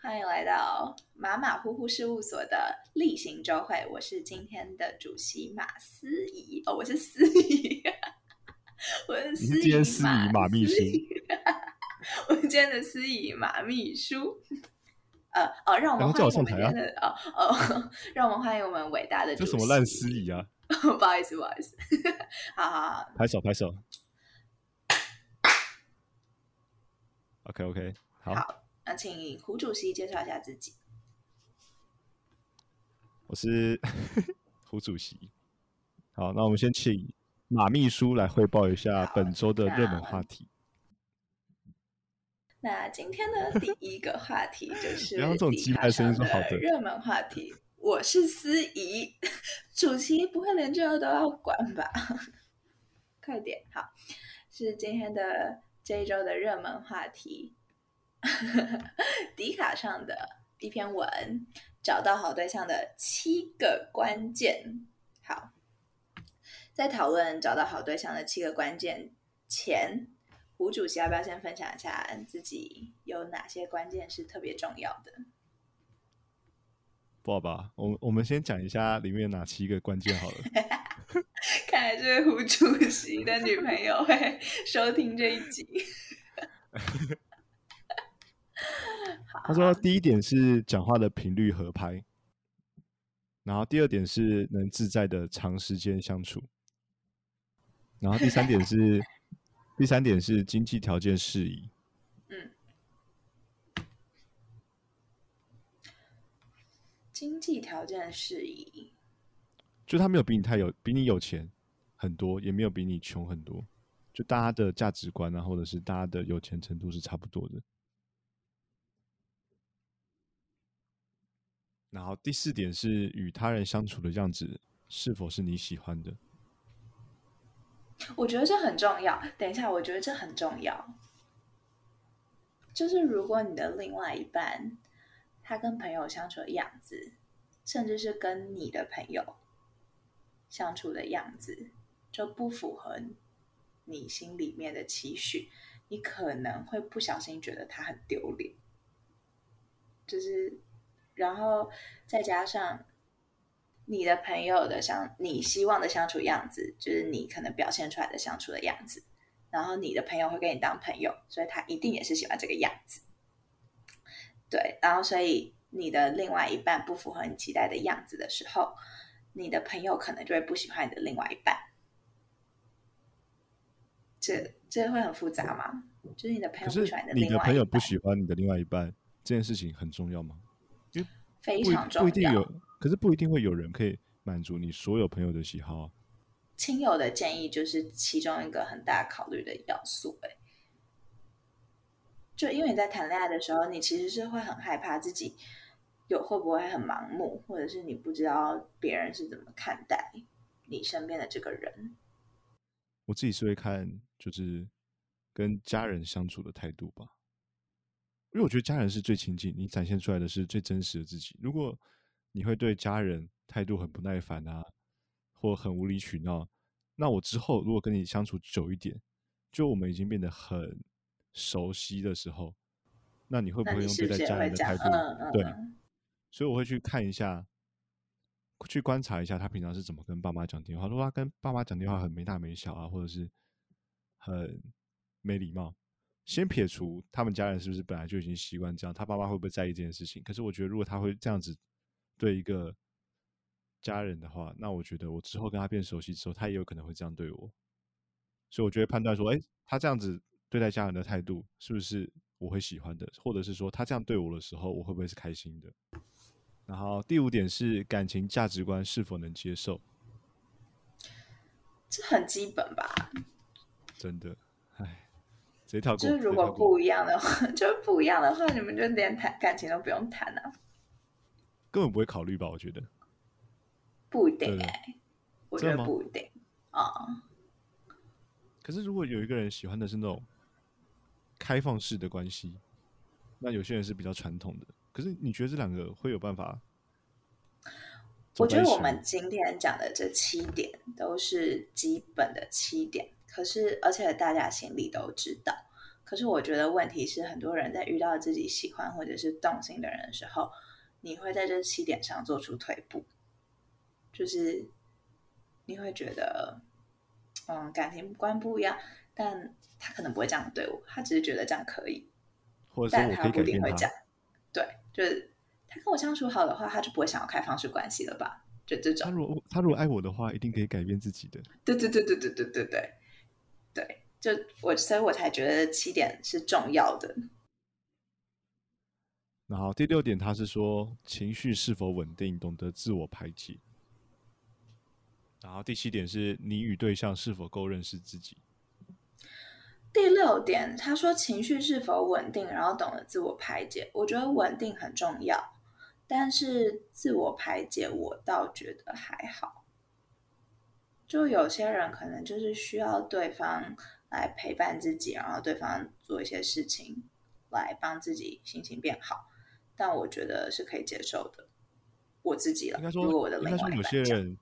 欢迎来到马马虎虎事务所的例行周会。我是今天的主席马思怡，哦，我是思怡，我是思今天司仪马秘书，我今天的司仪马秘书。呃哦，让我们欢迎我们今天的哦哦，让我们欢迎我们伟大的这什么烂司仪啊！不好意思，不好意思，好好好，拍手拍手。OK OK，好，那请胡主席介绍一下自己。我是 胡主席。好，那我们先请马秘书来汇报一下本周的热门话题。那今天的第一个话题就 是这种鸡排声音是好的热门话题。我是司仪，主席不会连这个都要管吧？快点，好，是今天的。这一周的热门话题，迪卡上的一篇文，找到好对象的七个关键。好，在讨论找到好对象的七个关键前，胡主席要不要先分享一下自己有哪些关键是特别重要的？不好吧？我我们先讲一下里面哪七个关键好了。看来这位胡主席的女朋友会收听这一集。他说：“第一点是讲话的频率合拍，然后第二点是能自在的长时间相处，然后第三点是 第三点是经济条件适宜。嗯，经济条件适宜。”就他没有比你太有，比你有钱很多，也没有比你穷很多，就大家的价值观啊，或者是大家的有钱程度是差不多的。然后第四点是与他人相处的样子是否是你喜欢的？我觉得这很重要。等一下，我觉得这很重要。就是如果你的另外一半他跟朋友相处的样子，甚至是跟你的朋友。相处的样子就不符合你心里面的期许，你可能会不小心觉得他很丢脸，就是，然后再加上你的朋友的相你希望的相处样子，就是你可能表现出来的相处的样子，然后你的朋友会跟你当朋友，所以他一定也是喜欢这个样子，对，然后所以你的另外一半不符合你期待的样子的时候。你的朋友可能就会不喜欢你的另外一半，这这会很复杂吗？就是你的朋友不喜欢你的另外一半，你的朋友不喜欢你的另外一半，这件事情很重要吗？因为非常重要，不一定有，可是不一定会有人可以满足你所有朋友的喜好。亲友的建议就是其中一个很大考虑的要素。哎，就因为你在谈恋爱的时候，你其实是会很害怕自己。有会不会很盲目，或者是你不知道别人是怎么看待你身边的这个人？我自己是会看，就是跟家人相处的态度吧，因为我觉得家人是最亲近，你展现出来的是最真实的自己。如果你会对家人态度很不耐烦啊，或很无理取闹，那我之后如果跟你相处久一点，就我们已经变得很熟悉的时候，那你会不会用对待家人的态度？对。所以我会去看一下，去观察一下他平常是怎么跟爸妈讲电话。如果他跟爸妈讲电话很没大没小啊，或者是很没礼貌，先撇除他们家人是不是本来就已经习惯这样，他爸妈会不会在意这件事情？可是我觉得，如果他会这样子对一个家人的话，那我觉得我之后跟他变熟悉之后，他也有可能会这样对我。所以我觉得判断说，哎，他这样子对待家人的态度是不是我会喜欢的，或者是说他这样对我的时候，我会不会是开心的？然后第五点是感情价值观是否能接受，这很基本吧？真的，就是如果不一样的话，就不一样的话，你们就连谈感情都不用谈了，根本不会考虑吧？我觉得不一定哎，我觉得不一定啊。可是如果有一个人喜欢的是那种开放式的关系，那有些人是比较传统的。可是你觉得这两个会有办法？我觉得我们今天讲的这七点都是基本的七点，可是而且大家心里都知道。可是我觉得问题是，很多人在遇到自己喜欢或者是动心的人的时候，你会在这起点上做出退步，就是你会觉得，嗯，感情观不一样，但他可能不会这样对我，他只是觉得这样可以，或者但他不一定会这样。。对，就是他跟我相处好的话，他就不会想要开放式关系了吧？就这种。他如果他如果爱我的话，一定可以改变自己的。对对对对对对对对对，就我，所以我才觉得七点是重要的。然后第六点，他是说情绪是否稳定，懂得自我排解。然后第七点是你与对象是否够认识自己。第六点，他说情绪是否稳定，然后懂得自我排解。我觉得稳定很重要，但是自我排解我倒觉得还好。就有些人可能就是需要对方来陪伴自己，然后对方做一些事情来帮自己心情变好，但我觉得是可以接受的。我自己了，应该说如果我的，另外有些人，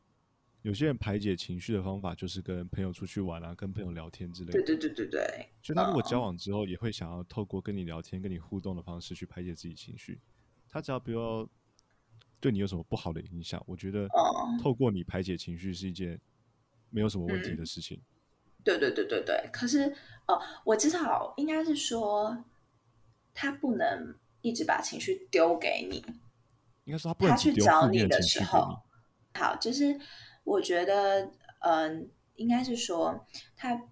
有些人排解情绪的方法就是跟朋友出去玩啊，跟朋友聊天之类的。对对对对对，所以他如果嗯交往之后，也会想要透过跟你聊天、跟你互动的方式去排解自己情绪。他只要不要对你有什么不好的影响，我觉得嗯透过你排解情绪是一件没有什么问题嗯。的事情。对对对对对，可是哦，我知道应该是说，他不能一直把情绪丢给你，应该说他去找你的时候，好，就是我觉得，嗯、应该是说他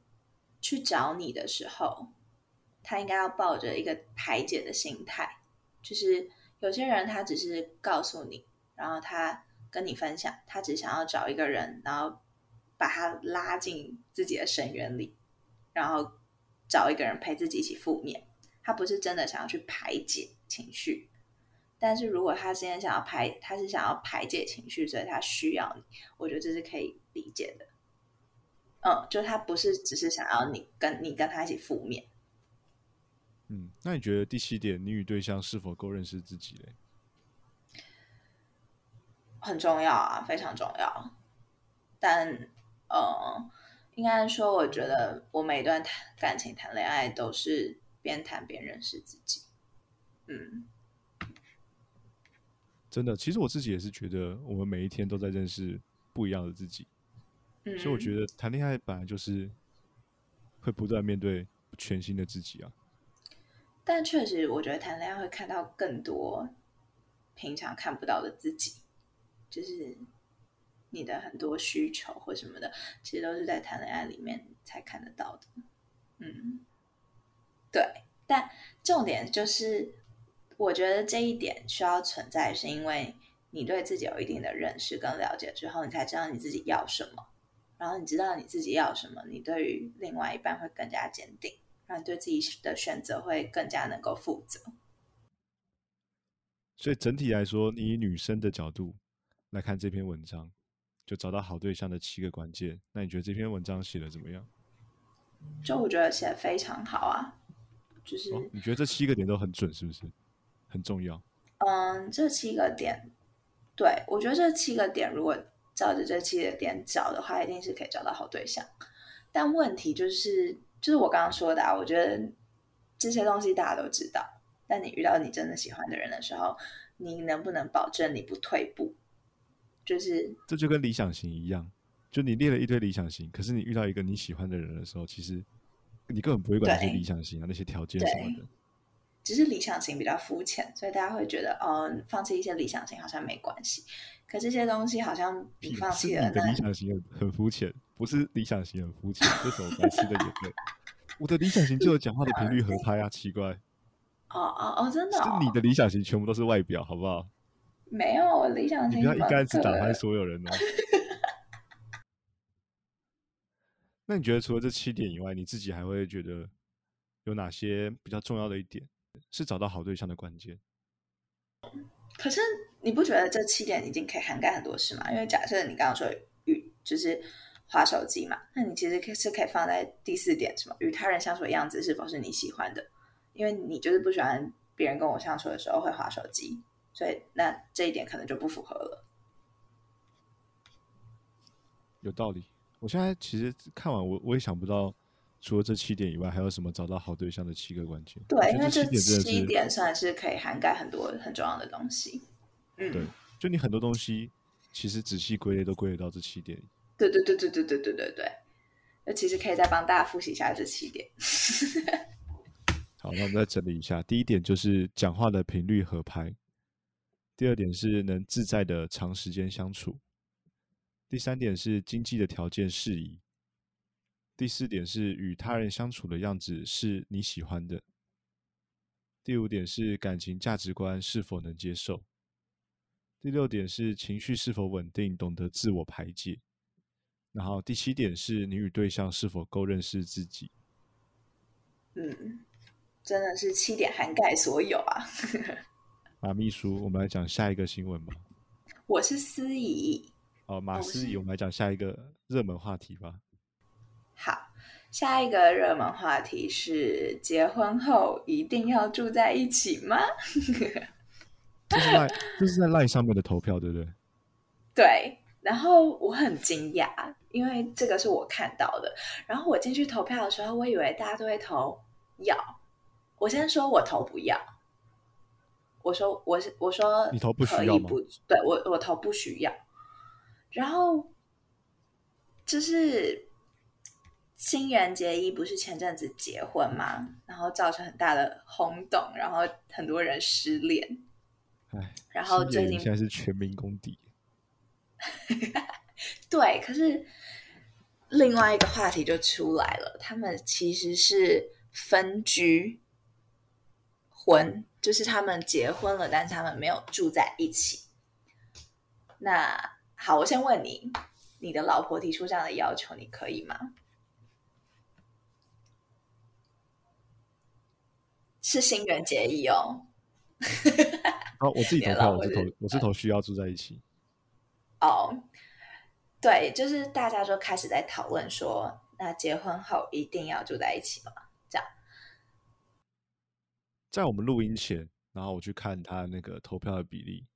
去找你的时候，他应该要抱着一个排解的心态，就是有些人他只是告诉你，然后他跟你分享，他只想要找一个人，然后把他拉进自己的深渊里，然后找一个人陪自己一起负面，他不是真的想要去排解情绪。但是如果他今天想要排，他是想要排解情绪，所以他需要你，我觉得这是可以理解的。嗯，就他不是只是想要你跟你跟他一起负面，嗯，那你觉得第七点，你与对象是否够认识自己嘞？很重要啊，非常重要。但呃，应该说，我觉得我每一段谈感情、谈恋爱都是边谈边认识自己。嗯，真的，其实我自己也是觉得，我们每一天都在认识不一样的自己，嗯所以我觉得谈恋爱本来就是会不断面对全新的自己啊。但确实，我觉得谈恋爱会看到更多平常看不到的自己，就是你的很多需求或什么的，其实都是在谈恋爱里面才看得到的。嗯，对。但重点就是，我觉得这一点需要存在，是因为你对自己有一定的认识跟了解之后，你才知道你自己要什么。然后你知道你自己要什么，你对于另外一半会更加坚定。让你对自己的选择会更加能够负责。所以整体来说，你以女生的角度来看这篇文章，就找到好对象的七个关键。那你觉得这篇文章写的怎么样？就我觉得写的非常好啊，就是、哦，你觉得这七个点都很准，是不是？很重要。嗯，这七个点，对我觉得这七个点如果照着这七个点找的话，一定是可以找到好对象。但问题就是，就是我刚刚说的啊，我觉得这些东西大家都知道，但你遇到你真的喜欢的人的时候，你能不能保证你不退步？就是这就跟理想型一样，就你列了一堆理想型，可是你遇到一个你喜欢的人的时候，其实你根本不会管那些理想型啊、那些条件什么的。只是理想型比较肤浅，所以大家会觉得，哦，放弃一些理想型好像没关系。可这些东西好像你屁放是你的弃了那理想型很很肤浅，不是理想型很肤浅，这什么白痴的言论？我的理想型就有讲话的频率合拍啊，奇怪，哦哦哦，真的、是哦，你的理想型全部都是外表，好不好？没有我理想你不要一竿子打翻所有人哦。那你觉得除了这七点以外，你自己还会觉得有哪些比较重要的一点是找到好对象的关键？可是你不觉得这七点已经可以涵盖很多事吗？因为假设你刚刚说与就是划手机嘛，那你其实可以是可以放在第四点，什么与他人相处的样子是否是你喜欢的？因为你就是不喜欢别人跟我相处的时候会划手机，所以那这一点可能就不符合了。有道理。我现在其实看完我我也想不到除了这七点以外，还有什么找到好对象的七个关键？对，因为这七点算是可以涵盖很多很重要的东西。嗯，对，就你很多东西其实仔细归类都归类到这七点。对对对对对对对对对。那其实可以再帮大家复习一下这七点。好，那我们再整理一下。第一点就是讲话的频率合拍。第二点是能自在的长时间相处。第三点是经济的条件适宜。第四点是与他人相处的样子是你喜欢的。第五点是感情价值观是否能接受。第六点是情绪是否稳定，懂得自我排解。然后第七点是你与对象是否够认识自己。嗯，真的是七点涵盖所有啊。马秘书，我们来讲下一个新闻吧。我是司仪。哦，马司仪，我们来讲下一个热门话题吧。好，下一个热门话题是：结婚后一定要住在一起吗？这是在这是在 LINE 上面的投票，对不对？对。然后我很惊讶，因为这个是我看到的。然后我进去投票的时候，我以为大家都会投要。我先说我投不要。我说我是我说你投不需要吗？对我我投不需要。然后就是新垣结衣不是前阵子结婚吗？然后造成很大的轰动，然后很多人失恋。哎，然后最近现在是全民公敌。对，可是另外一个话题就出来了，他们其实是分居婚，就是他们结婚了，但是他们没有住在一起。那好，我先问你，你的老婆提出这样的要求，你可以吗？是新人结义哦。好，我自己 投票，我是投，我是投需要住在一起。哦，对，就是大家就开始在讨论说，那结婚后一定要住在一起吗？在我们录音前，然后我去看他那个投票的比例，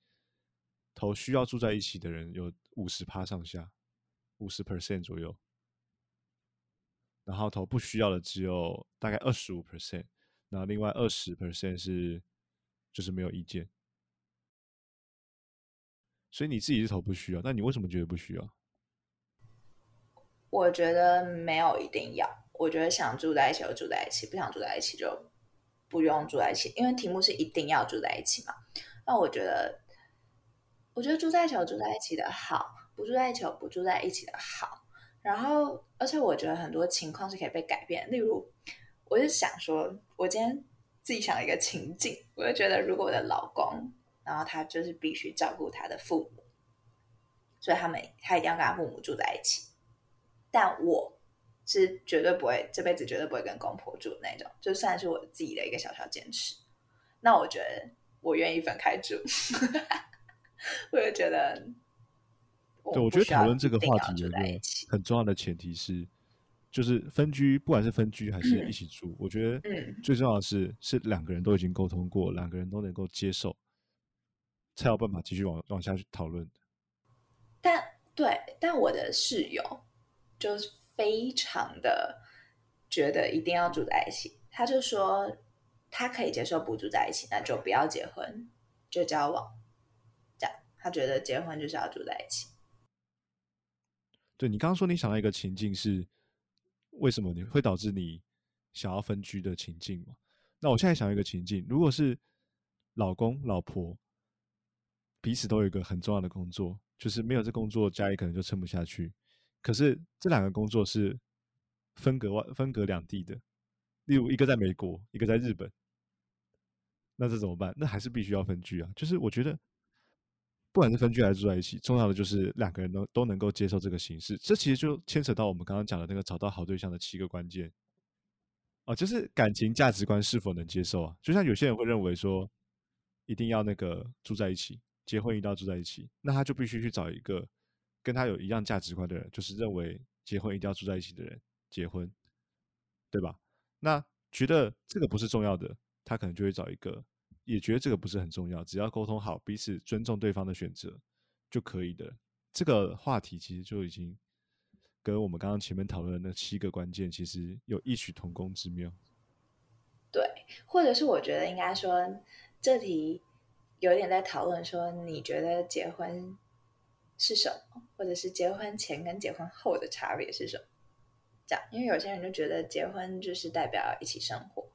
投需要住在一起的人有五十趴上下，五十 percent 左右，然后投不需要的只有大概二十五 percent，然后另外二十 percent 是就是没有意见。所以你自己是投不需要，那你为什么觉得不需要？我觉得没有一定要，我觉得想住在一起就住在一起，不想住在一起就不用住在一起。因为题目是一定要住在一起嘛。那我觉得，我觉得住在一起有住在一起的好，不住在一起有不住在一起的好。然后，而且我觉得很多情况是可以被改变。例如，我就想说，我今天自己想了一个情境，我就觉得如果我的老公。然后他就是必须照顾他的父母，所以他们他一定要跟他父母住在一起。但我是绝对不会这辈子绝对不会跟公婆住的那种，就算是我自己的一个小小坚持。那我觉得我愿意分开住，我就觉得，对，我觉得讨论这个话题有一个很重要的前提是，就是分居，不管是分居还是一起住，我觉得最重要的是是两个人都已经沟通过，两个人都能够接受。才有办法继续往往下去讨论。但对，但我的室友就是非常的觉得一定要住在一起。他就说他可以接受不住在一起，那就不要结婚，就交往。这样，他觉得结婚就是要住在一起。对你刚刚说你想到一个情境是为什么你会导致你想要分居的情境嘛？那我现在想一个情境，如果是老公老婆。彼此都有一个很重要的工作，就是没有这工作，家里可能就撑不下去。可是这两个工作是分隔外、分隔两地的，例如一个在美国，一个在日本，那这怎么办？那还是必须要分居啊！就是我觉得，不管是分居还是住在一起，重要的就是两个人都都能够接受这个形式。这其实就牵扯到我们刚刚讲的那个找到好对象的七个关键哦，就是感情价值观是否能接受啊？就像有些人会认为说，一定要那个住在一起。结婚一定要住在一起，那他就必须去找一个跟他有一样价值观的人，就是认为结婚一定要住在一起的人结婚，对吧？那觉得这个不是重要的，他可能就会找一个也觉得这个不是很重要，只要沟通好，彼此尊重对方的选择就可以的。这个话题其实就已经跟我们刚刚前面讨论的那七个关键，其实有异曲同工之妙。对，或者是我觉得应该说，这题有点在讨论说，你觉得结婚是什么，或者是结婚前跟结婚后的差别是什么？这样，因为有些人就觉得结婚就是代表一起生活，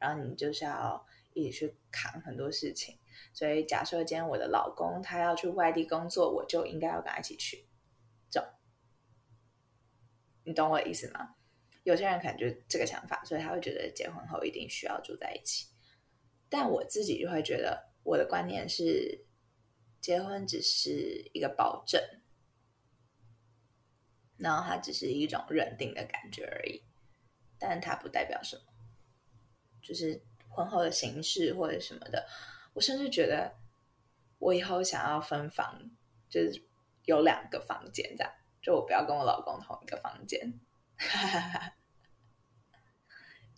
然后你就是要一起去扛很多事情。所以假设今天我的老公他要去外地工作，我就应该要跟他一起去。这，你懂我的意思吗？有些人可能就这个想法，所以他会觉得结婚后一定需要住在一起。但我自己就会觉得，我的观念是，结婚只是一个保证，然后它只是一种认定的感觉而已，但它不代表什么，就是婚后的形式或者什么的。我甚至觉得，我以后想要分房，就是有两个房间这样，就我不要跟我老公同一个房间。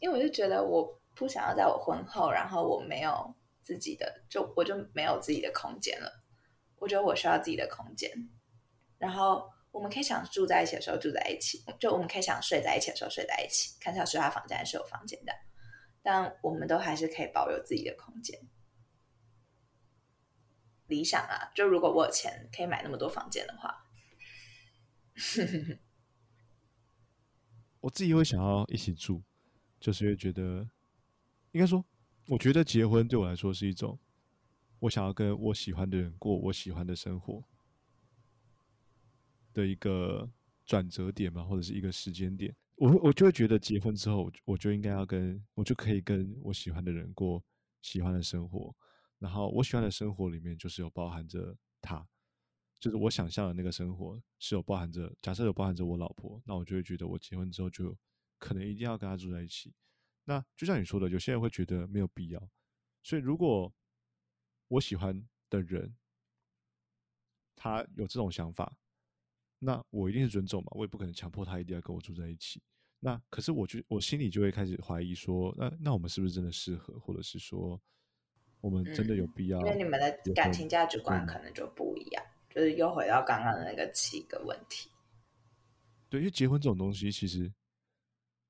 因为我就觉得我不想要在我婚后，然后我没有自己的，就我就没有自己的空间了。我觉得我需要自己的空间，然后我们可以想住在一起的时候住在一起，就我们可以想睡在一起的时候睡在一起，看是要睡他房间还是我房间的，但我们都还是可以保有自己的空间。理想啊，就如果我有钱可以买那么多房间的话。我自己会想要一起住，就是会觉得，应该说，我觉得结婚对我来说是一种，我想要跟我喜欢的人过我喜欢的生活的一个转折点嘛，或者是一个时间点。我我就会觉得结婚之后，我就应该要跟我就可以跟我喜欢的人过喜欢的生活，然后我喜欢的生活里面就是有包含着他。就是我想象的那个生活是有包含着，假设有包含着我老婆，那我就会觉得我结婚之后就可能一定要跟她住在一起。那就像你说的，有些人会觉得没有必要。所以如果我喜欢的人他有这种想法，那我一定是尊重嘛，我也不可能强迫他一定要跟我住在一起。那可是我就我心里就会开始怀疑说，那那我们是不是真的适合，或者是说我们真的有必要？因为你们的感情价值观可能就不一样。就是又回到刚刚的那个七个问题。对，因为结婚这种东西其实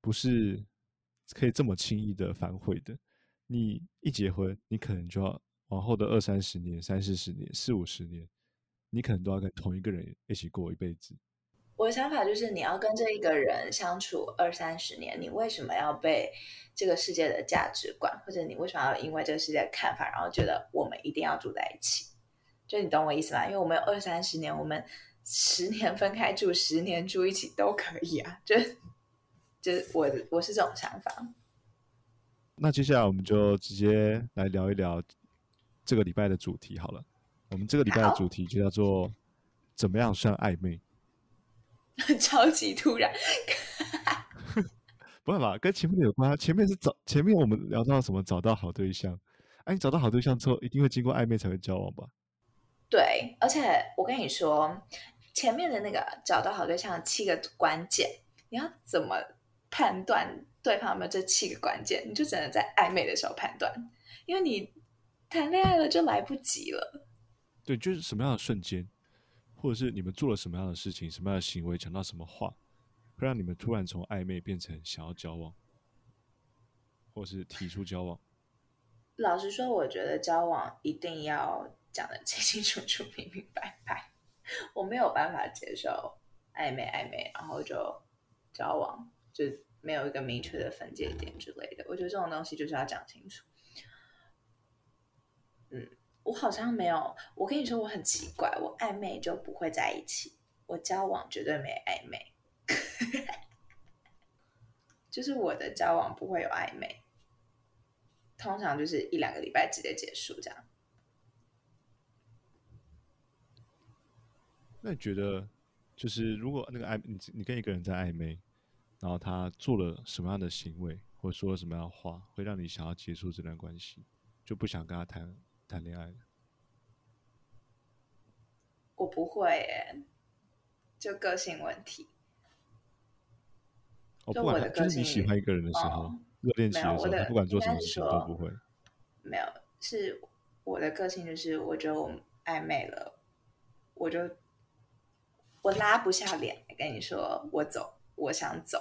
不是可以这么轻易的反悔的。你一结婚，你可能就要往后的二三十年、三四十年、四五十年，你可能都要跟同一个人一起过一辈子。我的想法就是，你要跟这一个人相处二三十年，你为什么要被这个世界的价值观，或者你为什么要因为这个世界的看法，然后觉得我们一定要住在一起？就你懂我意思吗？因为我们有二三十年，我们十年分开住，十年住一起都可以啊。就就是我我是这种想法。那接下来我们就直接来聊一聊这个礼拜的主题好了。我们这个礼拜的主题就叫做怎么样算暧昧？超级突然，不会吧？跟前面有关。前面是找前面我们聊到什么？找到好对象。哎，你找到好对象之后，一定会经过暧昧才会交往吧？对，而且我跟你说，前面的那个找到好对象的七个关键，你要怎么判断对方有没有这七个关键？你就只能在暧昧的时候判断，因为你谈恋爱了就来不及了。对，就是什么样的瞬间，或者是你们做了什么样的事情、什么样的行为、讲到什么话，会让你们突然从暧昧变成想要交往，或是提出交往？老实说，我觉得交往一定要。讲的清清楚楚、明明白白，我没有办法接受暧昧暧昧，然后就交往，就没有一个明确的分界点之类的。我觉得这种东西就是要讲清楚。我好像没有。我跟你说，我很奇怪，我暧昧就不会在一起，我交往绝对没暧昧，就是我的交往不会有暧昧，通常就是一两个礼拜直接结束这样。那你觉得，就是如果那个暧你你跟一个人在暧昧，然后他做了什么样的行为，或者说了什么样的话，会让你想要结束这段关系，就不想跟他谈谈恋爱了？我不会耶，就个性问题。哦，不管就是你喜欢一个人的时候，热恋期的时候，他不管做什么事情都不会。没有，是我的个性就是，我觉得我暧昧了，我就。我拉不下脸来跟你说我走，我想走，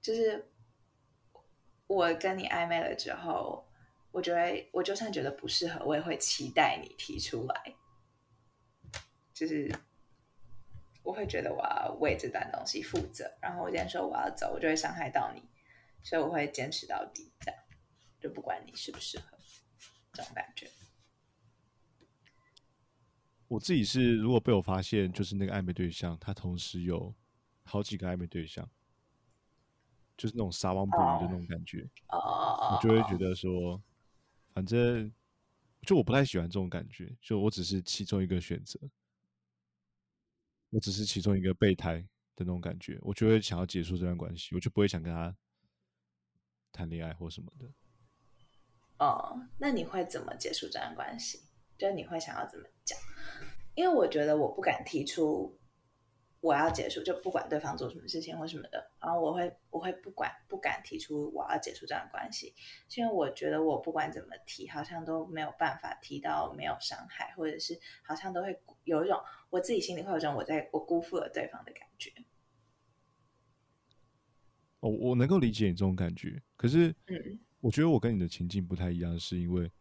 就是我跟你暧昧了之后，我觉得我就算觉得不适合，我也会期待你提出来，就是我会觉得我要为这段东西负责，然后我今天说我要走，我就会伤害到你，所以我会坚持到底，这样就不管你适不适合，这种感觉。我自己是，如果被我发现，就是那个暧昧对象，他同时有好几个暧昧对象，就是那种撒网捕鱼的那种感觉，哦，我就会觉得说，反正就我不太喜欢这种感觉，就我只是其中一个选择，我只是其中一个备胎的那种感觉，我就会想要结束这段关系，我就不会想跟他谈恋爱或什么的。哦，那你会怎么结束这段关系？就你会想要怎么讲？因为我觉得我不敢提出我要结束，就不管对方做什么事情或什么的，然后我会我会不管不敢提出我要结束这段关系，是因为我觉得我不管怎么提，好像都没有办法提到没有伤害，或者是好像都会有一种我自己心里会有种我在我辜负了对方的感觉。哦，我能够理解你这种感觉，可是，嗯，我觉得我跟你的情境不太一样，是因为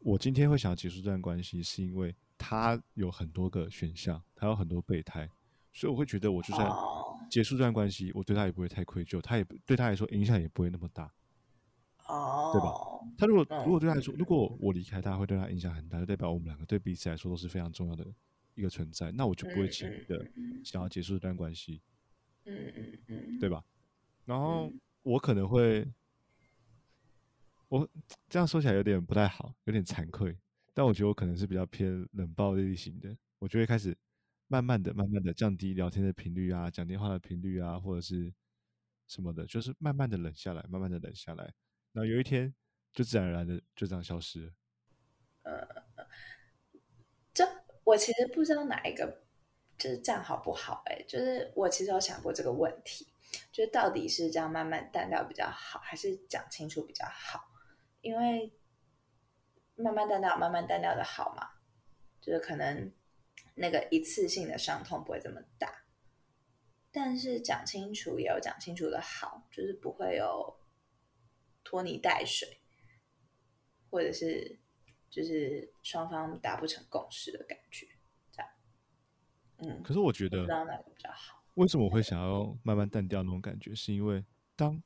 我今天会想要结束这段关系，是因为他有很多个选项，他有很多备胎，所以我会觉得我就算哦。结束这段关系，我对他也不会太愧疚，他也不对他来说影响也不会那么大。哦，对吧？他如果嗯如果对他来说，如果我离开他会对他影响很大，就代表我们两个对彼此来说都是非常重要的一个存在，那我就不会轻易的嗯。想要结束这段关系，嗯嗯嗯，对吧？然后嗯。我可能会，我这样说起来有点不太好，有点惭愧，但我觉得我可能是比较偏冷暴力型的，我就会开始慢慢的、慢慢的降低聊天的频率啊，讲电话的频率啊，或者是什么的，就是慢慢的冷下来，慢慢的冷下来，然后有一天就自然而然的就这样消失了。这我其实不知道哪一个就是这样好不好、哎，就是我其实有想过这个问题，就是到底是这样慢慢淡掉比较好，还是讲清楚比较好？因为慢慢淡掉，慢慢淡掉的好嘛，就是可能那个一次性的伤痛不会这么大，但是讲清楚也有讲清楚的好，就是不会有拖泥带水，或者是就是双方达不成共识的感觉，这样。嗯，可是我觉得不知，道哪个比较好。为什么我会想要慢慢淡掉那种感觉，是因为当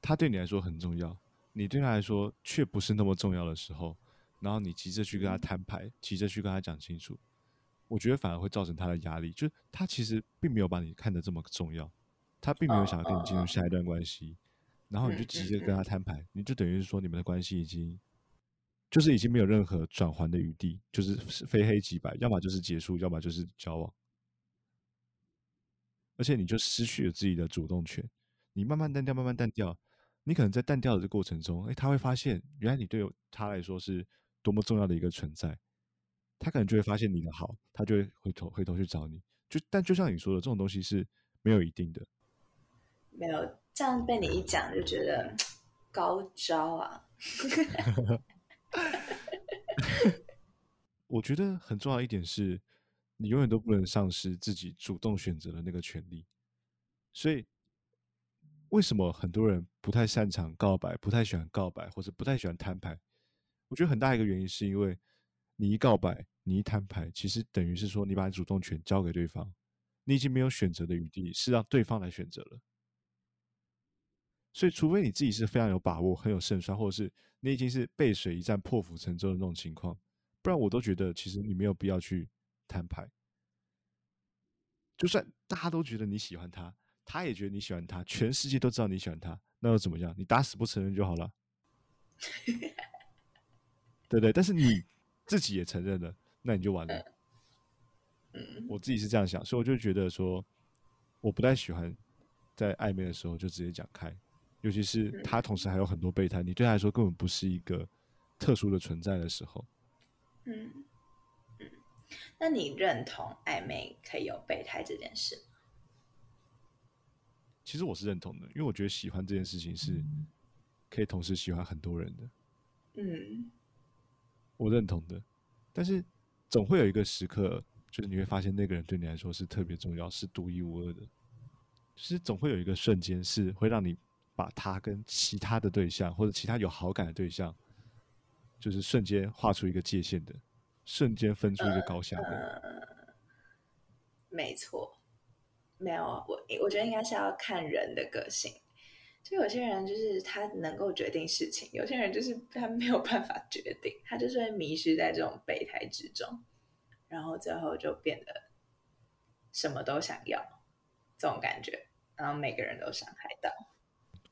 他对你来说很重要，你对他来说却不是那么重要的时候，然后你急着去跟他摊牌，急着去跟他讲清楚，我觉得反而会造成他的压力，就是他其实并没有把你看得这么重要，他并没有想要跟你进入下一段关系，然后你就直接跟他摊牌，你就等于是说你们的关系已经。就是已经没有任何转换的余地，就是非黑即白，要么就是结束，要么就是交往。而且你就失去了自己的主动权。你慢慢淡掉，慢慢淡掉，你可能在淡掉的这过程中，哎，他会发现原来你对他来说是多么重要的一个存在。他可能就会发现你的好，他就会回头回头去找你。就但就像你说的，这种东西是没有一定的。没有这样被你一讲，就觉得高招啊！我觉得很重要一点是，你永远都不能丧失自己主动选择的那个权利。所以，为什么很多人不太擅长告白，不太喜欢告白，或者不太喜欢摊牌？我觉得很大一个原因是因为你一告白，你一摊牌，其实等于是说你把主动权交给对方，你已经没有选择的余地，是让对方来选择了。所以，除非你自己是非常有把握、很有胜算，或者是你已经是背水一战、破釜沉舟的那种情况，不然我都觉得其实你没有必要去摊牌。就算大家都觉得你喜欢他，他也觉得你喜欢他，全世界都知道你喜欢他，那又怎么样？你打死不承认就好了，对不对？但是你自己也承认了，那你就完了。嗯我自己是这样想，所以我就觉得说，我不太喜欢在暧昧的时候就直接讲开，尤其是他同时还有很多备胎，你对他来说根本不是一个特殊的存在的时候。嗯嗯，那你认同暧昧可以有备胎这件事？其实我是认同的，因为我觉得喜欢这件事情是可以同时喜欢很多人的，嗯我认同的。但是总会有一个时刻，就是你会发现那个人对你来说是特别重要，是独一无二的。其实总会有一个瞬间是会让你把他跟其他的对象或者其他有好感的对象，就是瞬间画出一个界限的，瞬间分出一个高下的。没错，没有啊我，我觉得应该是要看人的个性。就有些人就是他能够决定事情，有些人就是 他没有办法决定，他就是会迷失在这种备胎之中，然后最后就变得什么都想要这种感觉，然后每个人都伤害到。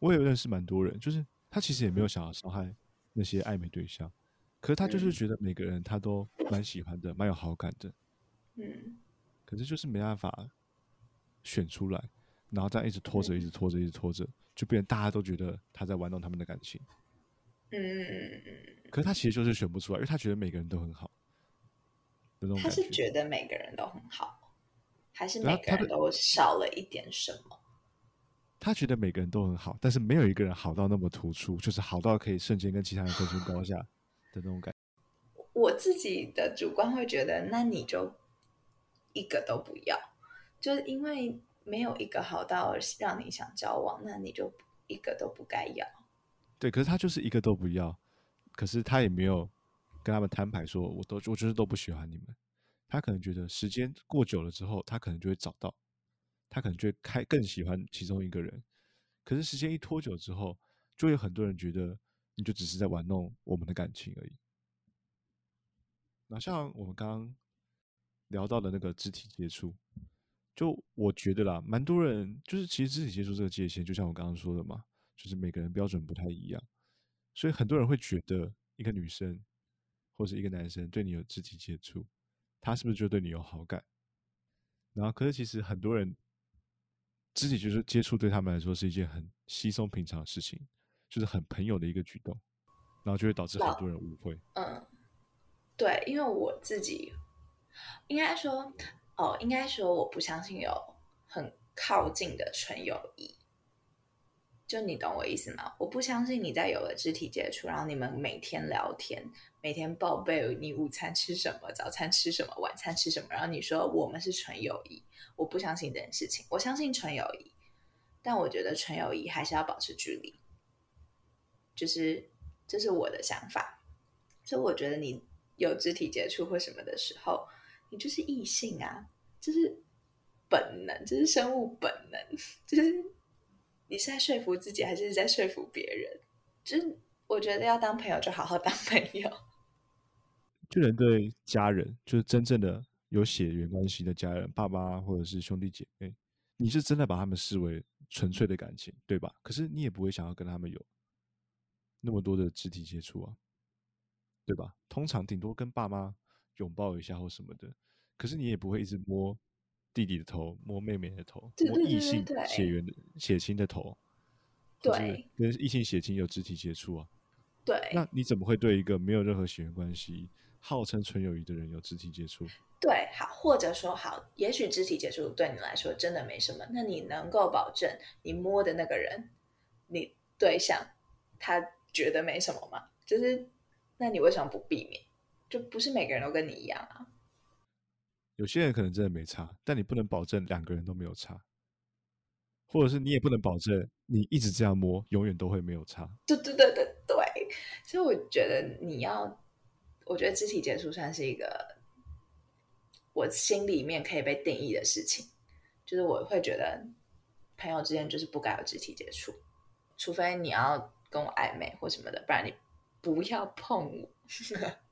我也认识蛮多人，就是他其实也没有想要伤害那些暧昧对象，可是他就是觉得每个人他都蛮喜欢的，蛮有好感的，嗯，可是就是没办法选出来，然后这样一直拖着，一直拖着，一直拖着。就变成大家都觉得他在玩弄他们的感情，嗯可是他其实就是选不出来，因为他觉得每个人都很好。他是觉得每个人都很好，还是每个人都少了一点什么？他觉得每个人都很好，但是没有一个人好到那么突出，就是好到可以瞬间跟其他人分出高下的那种感。我自己的主观会觉得，那你就一个都不要，就是因为。没有一个好到让你想交往，那你就一个都不该要。对，可是他就是一个都不要，可是他也没有跟他们摊牌说，我都我就是都不喜欢你们。他可能觉得时间过久了之后，他可能就会找到，他可能就会开更喜欢其中一个人。可是时间一拖久之后，就有很多人觉得你就只是在玩弄我们的感情而已。那像我们刚刚聊到的那个肢体接触。就我觉得啦，蛮多人就是其实肢体接触这个界限，就像我刚刚说的嘛，就是每个人标准不太一样，所以很多人会觉得一个女生或者一个男生对你有肢体接触，他是不是就对你有好感？然后可是其实很多人肢体就是接触对他们来说是一件很稀松平常的事情，就是很朋友的一个举动，然后就会导致很多人误会。嗯，对，因为我自己应该说。哦，应该说我不相信有很靠近的纯友谊，就你懂我意思吗？我不相信你在有了肢体接触，然后你们每天聊天，每天报备你午餐吃什么，早餐吃什么，晚餐吃什么，然后你说我们是纯友谊，我不相信这件事情。我相信纯友谊，但我觉得纯友谊还是要保持距离，就是这是我的想法。所以我觉得你有肢体接触或什么的时候。你就是异性啊，这是本能，这是生物本能，就是你是在说服自己，还是在说服别人？就是我觉得要当朋友，就好好当朋友。就能对家人，就是真正的有血缘关系的家人，爸爸或者是兄弟姐妹，你是真的把他们视为纯粹的感情，对吧？可是你也不会想要跟他们有那么多的肢体接触啊，对吧？通常顶多跟爸妈。拥抱一下或什么的，可是你也不会一直摸弟弟的头、摸妹妹的头、摸异性血缘的血亲的头，对，跟异性血亲有肢体接触啊。对，那你怎么会对一个没有任何血缘关系、号称纯友谊的人有肢体接触？对，好，或者说好，也许肢体接触对你来说真的没什么，那你能够保证你摸的那个人，你对象他觉得没什么吗？就是，那你为什么不避免？就不是每个人都跟你一样啊。有些人可能真的没差，但你不能保证两个人都没有差，或者是你也不能保证你一直这样摸，永远都会没有差。对对对对对，所以我觉得你要，我觉得肢体接触算是一个我心里面可以被定义的事情，就是我会觉得朋友之间就是不该有肢体接触，除非你要跟我暧昧或什么的，不然你不要碰我。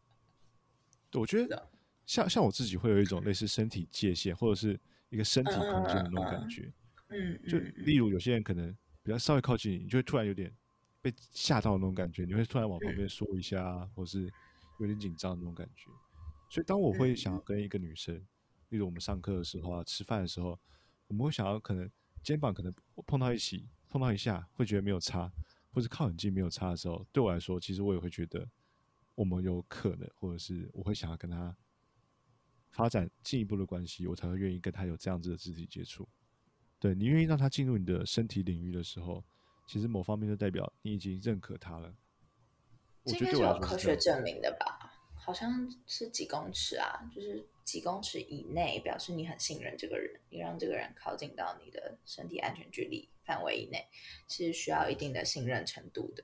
我觉得像像我自己会有一种类似身体界限或者是一个身体空间的那种感觉，嗯，就例如有些人可能比较稍微靠近你，你就会突然有点被吓到那种感觉，你会突然往旁边缩一下，或是有点紧张那种感觉。所以当我会想要跟一个女生，例如我们上课的时候啊，吃饭的时候，我们会想要可能肩膀可能碰到一起，碰到一下会觉得没有差，或是靠很近没有差的时候，对我来说，其实我也会觉得。我们有可能，或者是我会想要跟他发展进一步的关系，我才会愿意跟他有这样子的肢体接触。对你愿意让他进入你的身体领域的时候，其实某方面就代表你已经认可他了。这应该是有科学证明的吧？好像是几公尺啊，就是几公尺以内，表示你很信任这个人，你让这个人靠近到你的身体安全距离范围以内，是需要一定的信任程度的。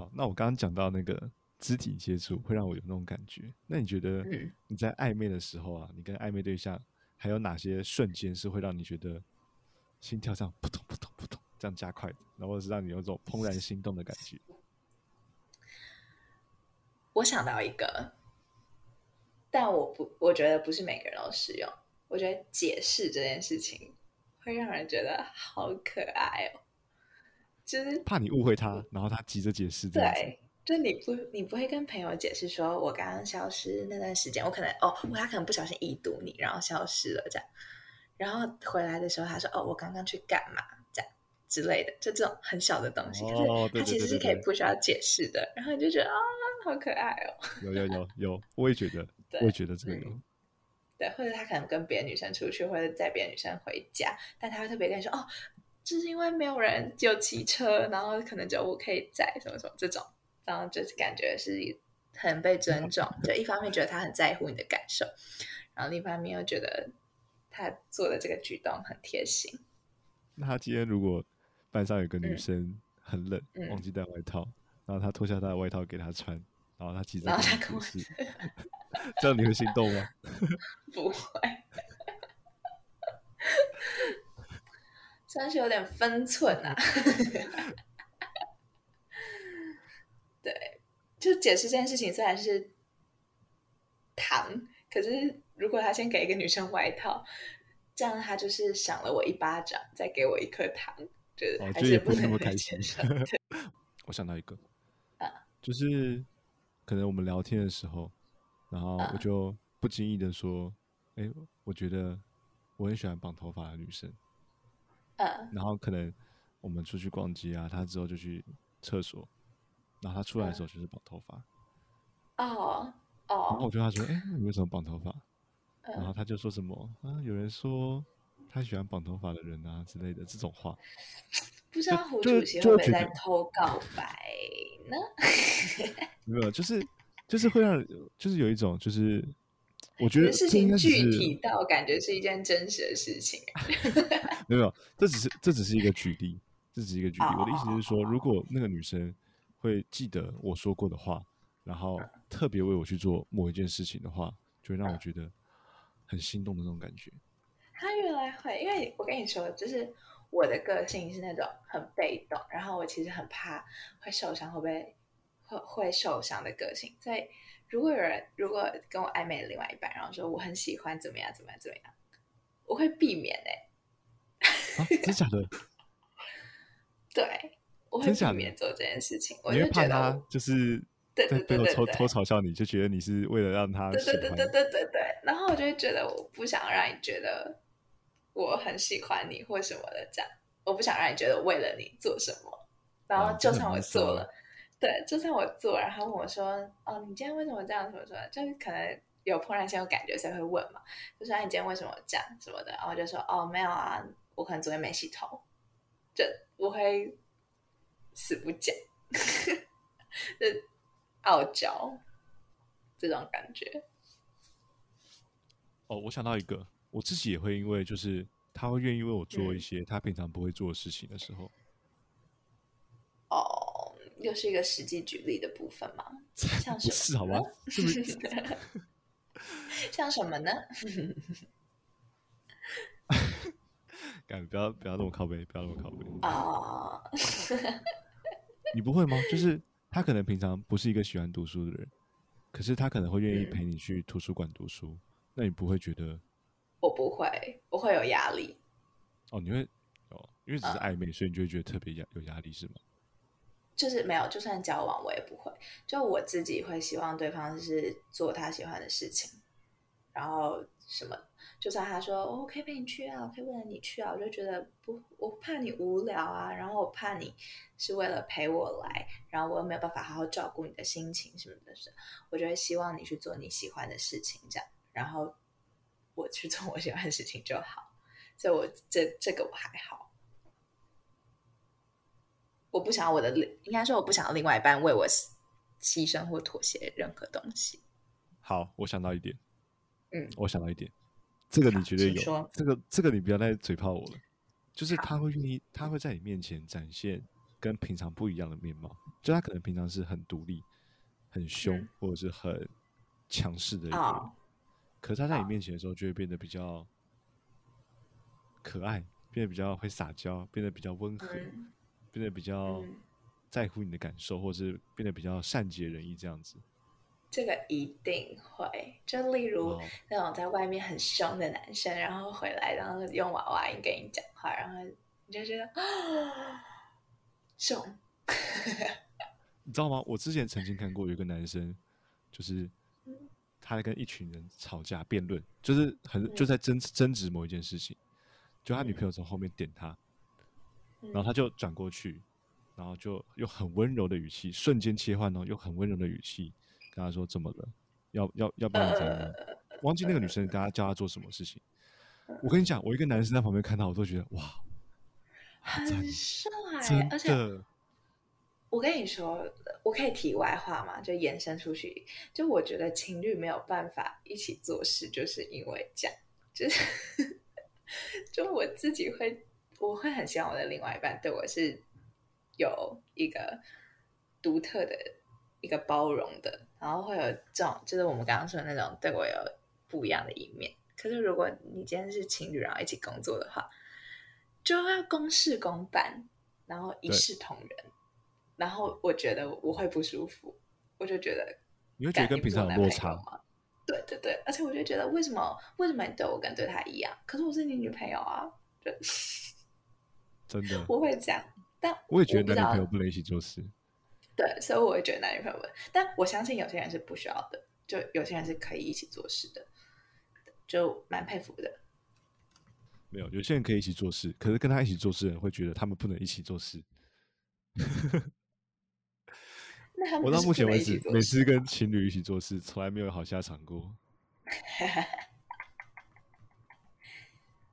好，那我刚刚讲到那个肢体接触会让我有那种感觉，那你觉得你在暧昧的时候啊，你跟暧昧对象还有哪些瞬间是会让你觉得心跳这样扑通扑通扑通这样加快的，然后是让你有种怦然心动的感觉？我想到一个，但我不，我觉得不是每个人都适用。我觉得解释这件事情会让人觉得好可爱哦，就是怕你误会他，然后他急着解释。对，就你不，你不会跟朋友解释说，我刚刚消失那段时间，我可能哦，他可能不小心已读你，然后消失了这样，然后回来的时候他说，哦，我刚刚去干嘛这样之类的，就这种很小的东西，可是他其实是可以不需要解释的，然后你就觉得啊。好可爱哦！有有有有，我也觉得，我也觉得这个有。对，或者他可能跟别的女生出去，或者载别的女生回家，但他会特别跟你说：“哦，就是因为没有人就骑车，然后可能就我可以载什么什么这种，然后就是感觉是很被尊重。就一方面觉得他很在乎你的感受，然后另一方面又觉得他做的这个举动很贴心。那他今天如果班上有个女生很冷，忘记带外套，然后他脱下他的外套给她穿。然后他骑着，然后他跟我说：“ 这样你会心动吗？” 不会，算是有点分寸啊。对，就解释这件事情，虽然是糖，可是如果他先给一个女生外套，这样他就是赏了我一巴掌，再给我一颗糖，觉得还是不那么开心。我想到一个，啊，就是。可能我们聊天的时候，然后我就不经意的说：“哎，我觉得我很喜欢绑头发的女生。”嗯，然后可能我们出去逛街啊，他之后就去厕所，然后他出来的时候就是绑头发。哦哦，然后我就他说：“哎，你为什么绑头发？”然后他就说什么：“啊，有人说他喜欢绑头发的人啊之类的这种话。”不知道胡主席会不会在偷告白呢？没有，就是就是会让，就是有一种，就是我觉得事情具体到感觉是一件真实的事情。没有，这只是这只是一个举例，这只是一个举例。我的意思是说，如果那个女生会记得我说过的话，然后特别为我去做某一件事情的话，就会让我觉得很心动的那种感觉。他原来会，因为我跟你说，就是我的个性是那种很被动，然后我其实很怕会受伤，会不会？会会受伤的个性，所以如果有人如果跟我暧昧的另外一半，然后说我很喜欢怎么样怎么样怎么样，我会避免哎，真假的？对，我会避免做这件事情。我就觉得就是在背后偷偷嘲笑你，就觉得你是为了让他对对对对对对对，然后我就会觉得我不想让你觉得我很喜欢你或什么的这样，我不想让你觉得为了你做什么，然后就算我做了。对，就算我做，然后问我说：“哦，你今天为什么这样？什么什么？就是可能有怦然心动感觉，所以会问嘛。就说你今天为什么这样什么的？然后我就说：哦，没有啊，我可能昨天没洗头。就我会死不讲，就傲娇这种感觉。哦，我想到一个，我自己也会因为就是他会愿意为我做一些他平常不会做的事情的时候。哦。又是一个实际举例的部分吗？像什么？是好吗？是不是像什么呢？敢 不要不要那么靠背，不要那么靠背啊！你不会吗？就是他可能平常不是一个喜欢读书的人，可是他可能会愿意陪你去图书馆读书，那你不会觉得？我不会，我会有压力。哦，你会哦，因为只是暧昧，所以你就会觉得特别压有压力，是吗？就是没有，就算交往我也不会。就我自己会希望对方是做他喜欢的事情，然后什么，就算他说我可以陪你去啊，我可以为了你去啊，我就觉得不，我怕你无聊啊，然后我怕你是为了陪我来，然后我又没有办法好好照顾你的心情什么的，是，我就会希望你去做你喜欢的事情，这样，然后我去做我喜欢的事情就好。所以，我这这个我还好。我不想要我的另，应该说我不想要另外一半为我牺牲或妥协任何东西。好，我想到一点，嗯，我想到一点，这个你好绝对有这个这个你不要再嘴炮我了，就是他会愿意，他会在你面前展现跟平常不一样的面貌，就他可能平常是很独立、很凶、嗯。或者是很强势的一个人，哦可是他在你哦面前的时候就会变得比较可爱，变得比较会撒娇，变得比较温和，嗯变得比较嗯，在乎你的感受，或是变得比较善解人意这样子。这个一定会。就例如哦那种在外面很凶的男生，然后回来，然后用娃娃音跟你讲话，然后你就觉得啊，凶。你知道吗？我之前曾经看过有一个男生，就是嗯他在跟一群人吵架辩论，就是很嗯就在争争执某一件事情，就他女嗯朋友从后面点他，然然后他就转过去，然后就用很温柔的语气，瞬间切换哦，用很温柔的语气跟他说：“怎么了？要要要帮你怎样呢？”忘记那个女生跟他叫他做什么事情。我跟你讲，我一个男生在旁边看到，我都觉得哇，很帅，真而且的。我跟你说，我可以题外话嘛，就延伸出去。就我觉得情侣没有办法一起做事，就是因为这样，就是 就我自己会，我会很希望我的另外一半对我是有一个独特的一个包容的，然后会有这种，就是我们刚刚说的那种对我有不一样的一面。可是如果你今天是情侣，然后一起工作的话，就要公事公办，然后一对视同仁。然后我觉得我会不舒服，我就觉得你会觉得跟平常有落差，吗？对对对，而且我就觉得为什么为什么你对我跟对他一样？可是我是你女朋友啊，就真的。我会这样，但我也觉得男女朋友不能一起做事。对，所以我会觉得男女朋友但我相信有些人是不需要的，就有些人是可以一起做事的，就蛮佩服的。没有，有些人可以一起做事，可是跟他一起做事的人会觉得他们不能一起做事。那他们我到目前为止，每次跟情侣一起做事，从来没有好下场过。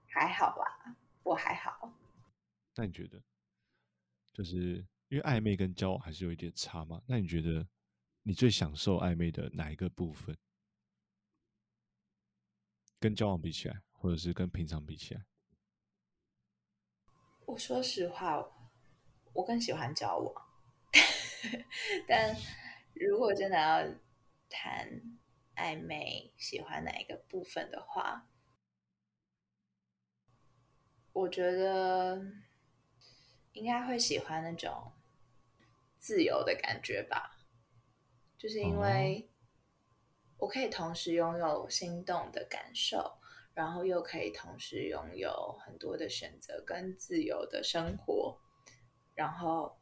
还好吧，我还好。那你觉得，就是因为暧昧跟交往还是有一点差嘛？那你觉得你最享受暧昧的哪一个部分？跟交往比起来，或者是跟平常比起来？我说实话，我更喜欢交往，但如果真的要谈暧昧，喜欢哪一个部分的话，我觉得应该会喜欢那种自由的感觉吧，就是因为我可以同时拥有心动的感受，然后又可以同时拥有很多的选择跟自由的生活，然后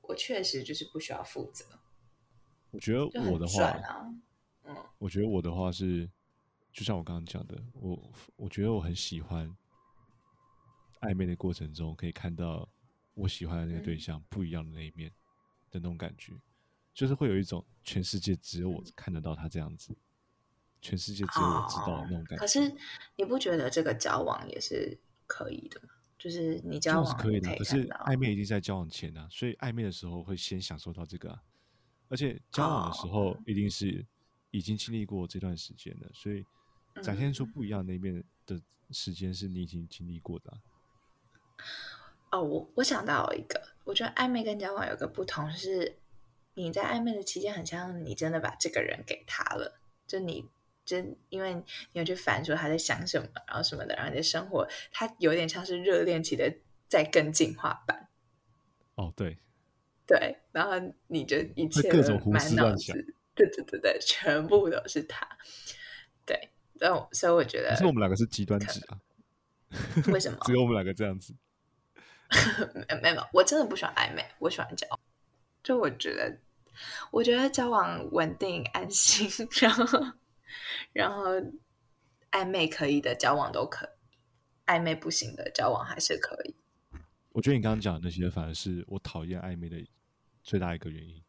我确实就是不需要负责，我觉得我的话，啊。嗯。我觉得我的话是，就像我刚刚讲的，我我觉得我很喜欢暧昧的过程中，可以看到我喜欢的那个对嗯象不一样的那一面的那种感觉，就是会有一种全世界只有我看得到他这样子，全世界只有我知道的那种感觉。可是。你不觉得这个交往也是可以的吗？就是你这交往是可以的啊，可是暧昧一定在交往前啊，所以暧昧的时候会先享受到这个啊，而且交往的时候哦。一定是已经经历过这段时间了，所以展现出嗯。不一样的那一面的时间是你已经经历过的啊、哦，我我想到一个，我觉得暧昧跟交往有个不同是，你在暧昧的期间，很像你真的把这个人给他了，就你真因为你有去反说他在想什么，然后什么的，然后你的生活，他有点像是热恋期的再更进化版，哦，对，对，然后你就一切各种胡都满脑思乱想。子，对对对对，全部都是他，对，但我所以我觉得可是我们两个是极端值啊，为什么？只有我们两个这样子。没没有，我真的不喜欢暧昧，我喜欢交往。就我觉得，我觉得交往稳定安心，然后然后暧昧可以的交往都可以，暧昧不行的交往还是可以。我觉得你刚刚讲的那些，反而是我讨厌暧昧的最大一个原因。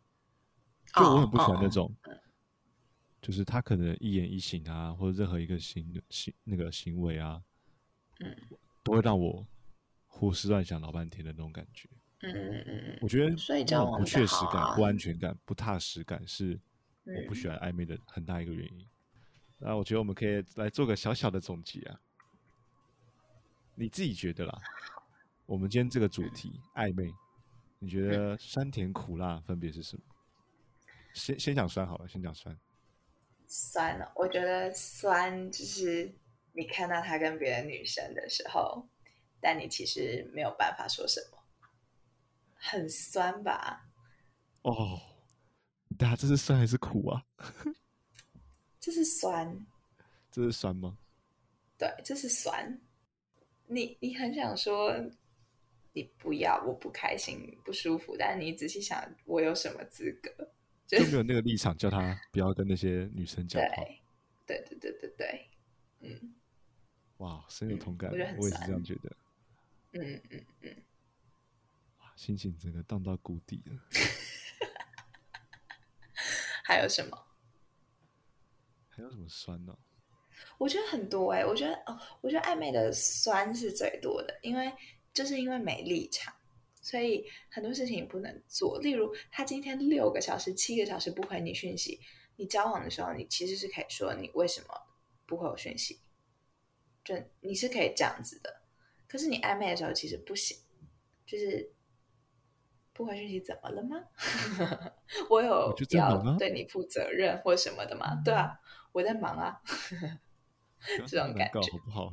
就我很不喜欢那哦种，就是他可能一言一行啊，或者任何一个行行那个行为啊，嗯都会让我胡思乱想老半天的那种感觉。嗯嗯嗯我觉得所以那种不确实感、啊不安全感、不踏实感是我不嗯喜欢暧昧的很大一个原因。那我觉得我们可以来做个小小的总结啊，你自己觉得啦？我们今天这个主题暧昧，你觉得酸甜苦辣分别是什么？先先讲酸好了，先讲酸。酸了，我觉得酸就是你看到他跟别的女生的时候，但你其实没有办法说什么，很酸吧？哦，大家这是酸还是苦啊？这是酸，这是酸吗？对，这是酸。你你很想说你不要，我不开心不舒服，但你仔细想，我有什么资格？就就没有那个立场叫他不要跟那些女生讲话。对对对对对对，嗯哇，深有嗯同感，我也是这样觉得。嗯嗯嗯，哇，心情整个荡到谷底了。还有什么？还有什么酸呢、我觉得很多哎、我觉得哦，我觉得暧昧的酸是最多的，因为就是因为没立场，所以很多事情不能做。例如，他今天六个小时、七个小时不回你讯息，你交往的时候，你其实是可以说你为什么不回我讯息，就你是可以这样子的。可是你暧昧的时候其实不行，就是不回讯息怎么了吗？我有我就在要忙啊对你负责任或什么的吗？对啊，我在忙啊。这种感觉好不好？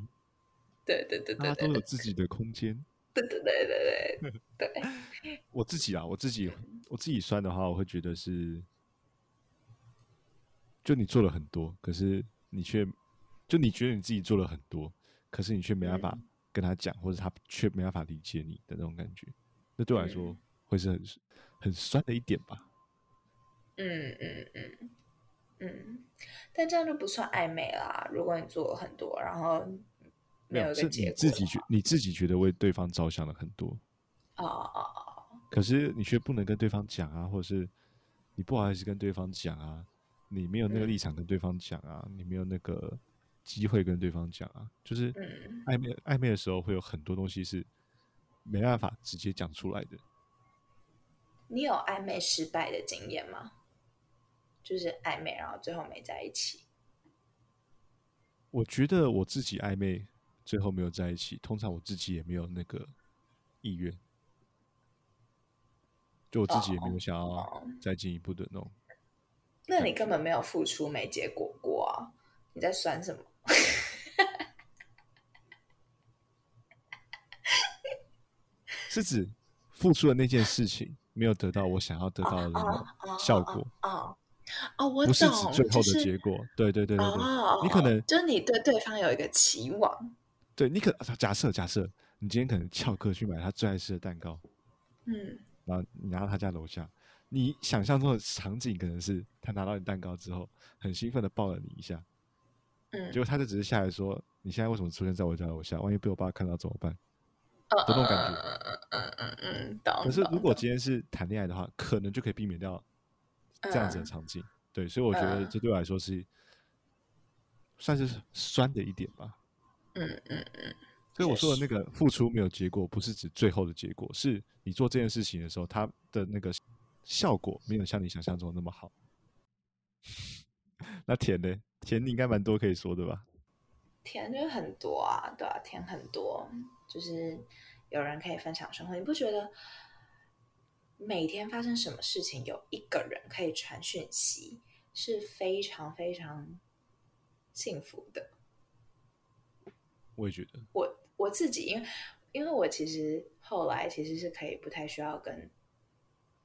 对对对大家对对对都有自己的空间。对对对对对 对，我自己啊，我自己我自己算的话，我会觉得是，就你做了很多，可是你却，就你觉得你自己做了很多，可是你却没办法嗯跟他讲，或者他却没办法理解你的那种感觉，那对我来说嗯会是很很酸的一点吧。嗯嗯嗯嗯，但这样就不算暧昧啦。如果你做了很多，然后没有一是个结果你自己觉你自己觉得为对方着想了很多，哦哦哦，可是你却不能跟对方讲啊，或者是你不好意思跟对方讲啊，你没有那个立嗯场跟对方讲啊，你没有那个机会跟对方讲啊，就是嗯暧昧暧昧的时候会有很多东西是没办法直接讲出来的。你有暧昧失败的经验吗？就是暧昧，然后最后没在一起。我觉得我自己暧昧最后没有在一起，通常我自己也没有那个意愿，就我自己也没有想要哦再进一步的那种。那你根本没有付出，没结果过啊！你在算什么？是指付出的那件事情没有得到我想要得到的那效果，哦哦，我不是指，最后的结果。对对对对对，哦，你可能就是你对对方有一个期望，对你可假设假设你今天可能翘课去买他最爱吃的蛋糕，嗯然后你拿到他家楼下，你想象中的场景可能是他拿到你蛋糕之后，很兴奋的抱了你一下，嗯，结果他就只是下来说：“你现在为什么出现在我家楼下？万一被我爸看到怎么办嗯的那种感觉嗯嗯嗯嗯，懂。？”可是如果今天是谈恋爱的话，可能就可以避免掉这样子的嗯场景。对，所以我觉得嗯这对我来说是算是酸的一点吧。嗯嗯嗯，所以我说的那个付出没有结果，不是指最后的结果，是你做这件事情的时候，它的那个效果没有像你想象中那么好。那甜呢？甜你应该蛮多可以说的吧？甜就是很多啊，对啊，甜很多，就是有人可以分享生活，你不觉得每天发生什么事情，有一个人可以传讯息，是非常非常幸福的。我也觉得，我我自己，因为因为我其实后来其实是可以不太需要跟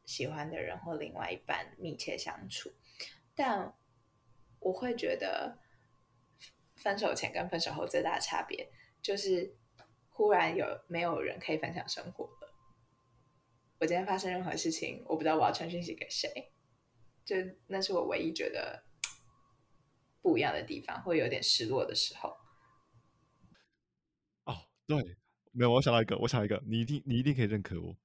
喜欢的人或另外一半密切相处，但我会觉得分手前跟分手后最大的差别就是忽然有没有人可以分享生活了。我今天发生任何事情，我不知道我要传讯息给谁，就那是我唯一觉得不一样的地方，会有点失落的时候。哦，对，没有，我想到一个，我想到一个，你一定你一定可以认可我。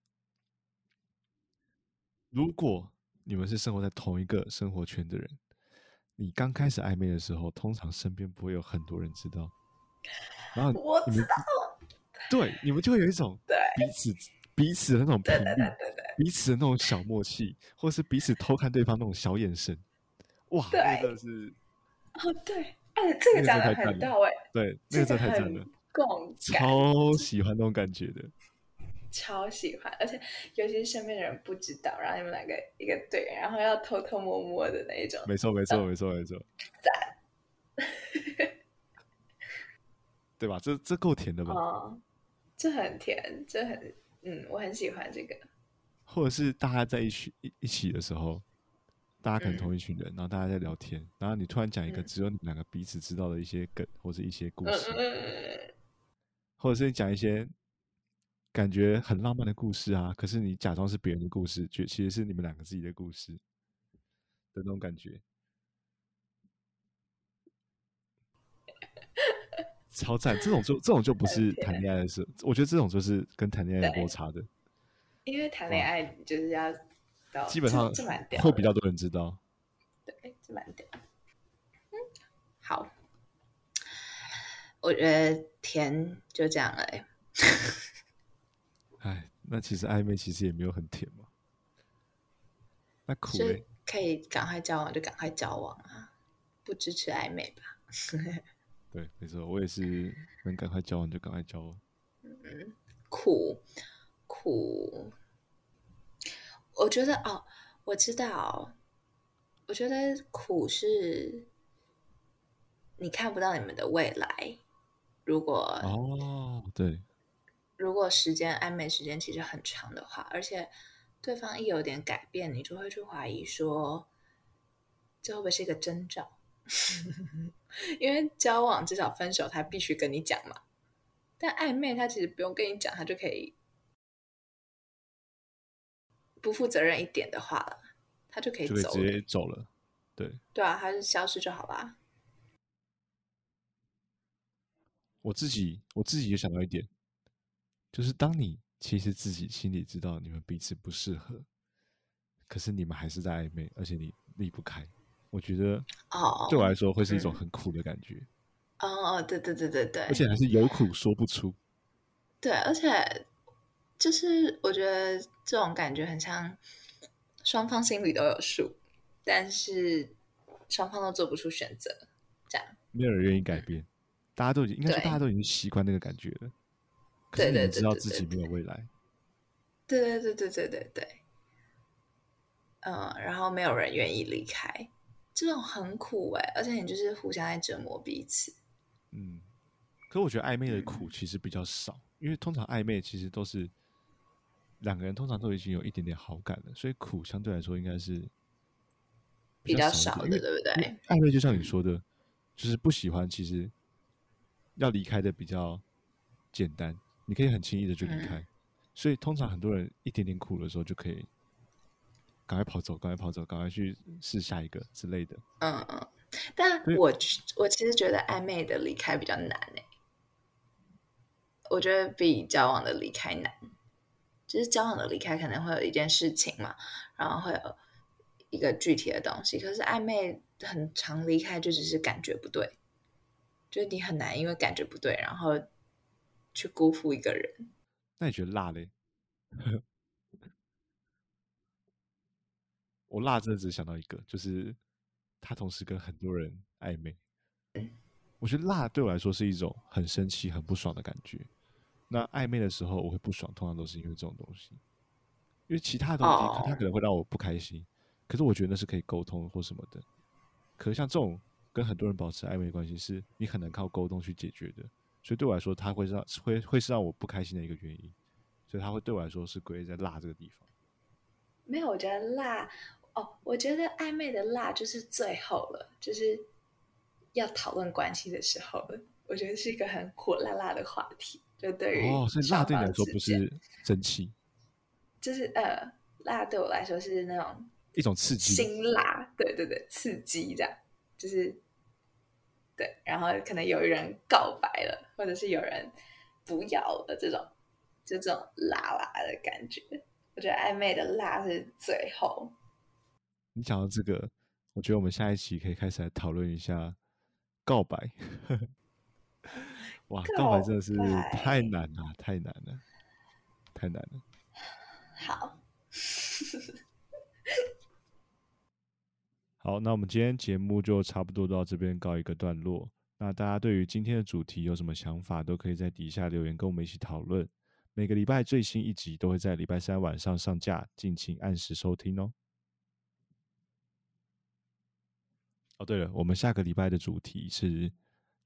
如果你们是生活在同一个生活圈的人，你刚开始暧昧的时候，通常身边不会有很多人知道，然后我知你们对你们就会有一种对彼此彼此的那种频率，对对对对对，彼此的那种小默契，或是彼此偷看对方那种小眼神，哇，对那个是。哦对，哎，这个那个讲的很到位，对，那这个个真的太赞了，共感，超。喜欢那种感觉的。超喜欢，而且尤其是身边的人不知道，然后你们两个一个队，然后要偷偷摸摸的那一种，没错，没错，没错，没错，对吧？这这够甜的吧？哦，这很甜，这很嗯，我很喜欢这个，或者是大家在一起一一起的时候，大家可能嗯同一群人，然后大家在聊天，然后你突然讲一个嗯只有你们两个彼此知道的一些梗或者一些故嗯事，或者是你讲一些感觉很浪漫的故事啊，可是你假装是别人的故事，觉其实是你们两个自己的故事的那种感觉，超赞！这种就这种就不是谈恋爱的事，我觉得这种就是跟谈恋爱有对落差的，因为谈恋爱就是要到基本上会比较多人知道。对，这蛮屌。嗯，好，我觉得甜就这样了、欸。哎，那其实暧昧其实也没有很甜嘛。那苦所以，可以赶快交往就赶快交往啊，不支持暧昧吧？对，没错，我也是能赶快交往就赶快交往。嗯苦苦，我觉得哦，我知道，我觉得苦是你看不到你们的未来。如果哦，对，如果时间暧昧时间其实很长的话，而且对方一有点改变，你就会去怀疑说，这会不会是一个征兆？因为交往至少分手他必须跟你讲嘛，但暧昧他其实不用跟你讲，他就可以不负责任一点的话了，他就可以直接。走了。对对啊，他就消失就好啦。我自己，我自己也想到一点，就是当你其实自己心里知道你们彼此不适合，可是你们还是在暧昧，而且你离不开，我觉得哦，对我来说会是一种嗯很苦的感觉，哦哦，对对对对对，而且还是有苦说不出。对，而且就是我觉得这种感觉很像双方心里都有数，但是双方都做不出选择，这样。没有人愿意改变，大家都已经应该说大家都已经习惯那个感觉了。可是对对你们知道对对对自己没有未来，对对对对对对对，嗯，然后没有人愿意离开，这种很苦哎、而且你就是互相在折磨彼此。嗯。可是我觉得暧昧的嗯苦其实比较少，因为通常暧昧其实都是两个人通常都已经有一点点好感了，所以苦相对来说应该是比较少的对不对暧昧就像你说的，就是不喜欢，其实要离开的比较简单，你可以很轻易的就离嗯开。所以通常很多人一点点苦的时候就可以赶快跑走，赶快跑走，赶快去试下一个之类的。嗯嗯，但我我其实觉得暧昧的离开比较难哎、我觉得比交往的离开难。就是交往的离开可能会有一件事情嘛，然后会有一个具体的东西，可是暧昧很常离开就只是感觉不对，就是你很难因为感觉不对，然后去辜负一个人。那你觉得辣嘞？我辣真的只想到一个，就是他同时跟很多人暧昧。我觉得辣对我来说是一种很生气、很不爽的感觉。那暧昧的时候我会不爽，通常都是因为这种东西，因为其他的东西它它哦可能会让我不开心，可是我觉得那是可以沟通或什么的。可是像这种跟很多人保持暧昧的关系，是你很难靠沟通去解决的，所以对我来说，它会让会会是让我不开心的一个原因，所以它会对我来说是归在辣这个地方。没有，我觉得辣哦，我觉得暧昧的辣就是最后了，就是要讨论关系的时候了。我觉得是一个很火辣辣的话题，就对于哦，所以辣对你来说不是生气，就是呃，辣对我来说是那种一种刺激。辛辣，对对对，刺激这样，就是对，然后可能有人告白了，或者是有人不要了，这种就这种辣辣的感觉。我觉得暧昧的辣是最后，你讲到这个，我觉得我们下一期可以开始来讨论一下告白。哇，告白真的是太难了，太难了，太难了。好，那我们今天节目就差不多到这边告一个段落。那大家对于今天的主题有什么想法，都可以在底下留言跟我们一起讨论。每个礼拜最新一集都会在礼拜三晚上上架，敬请按时收听哦。哦，对了，我们下个礼拜的主题是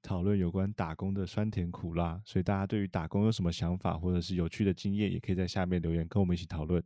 讨论有关打工的酸甜苦辣，所以大家对于打工有什么想法，或者是有趣的经验，也可以在下面留言跟我们一起讨论。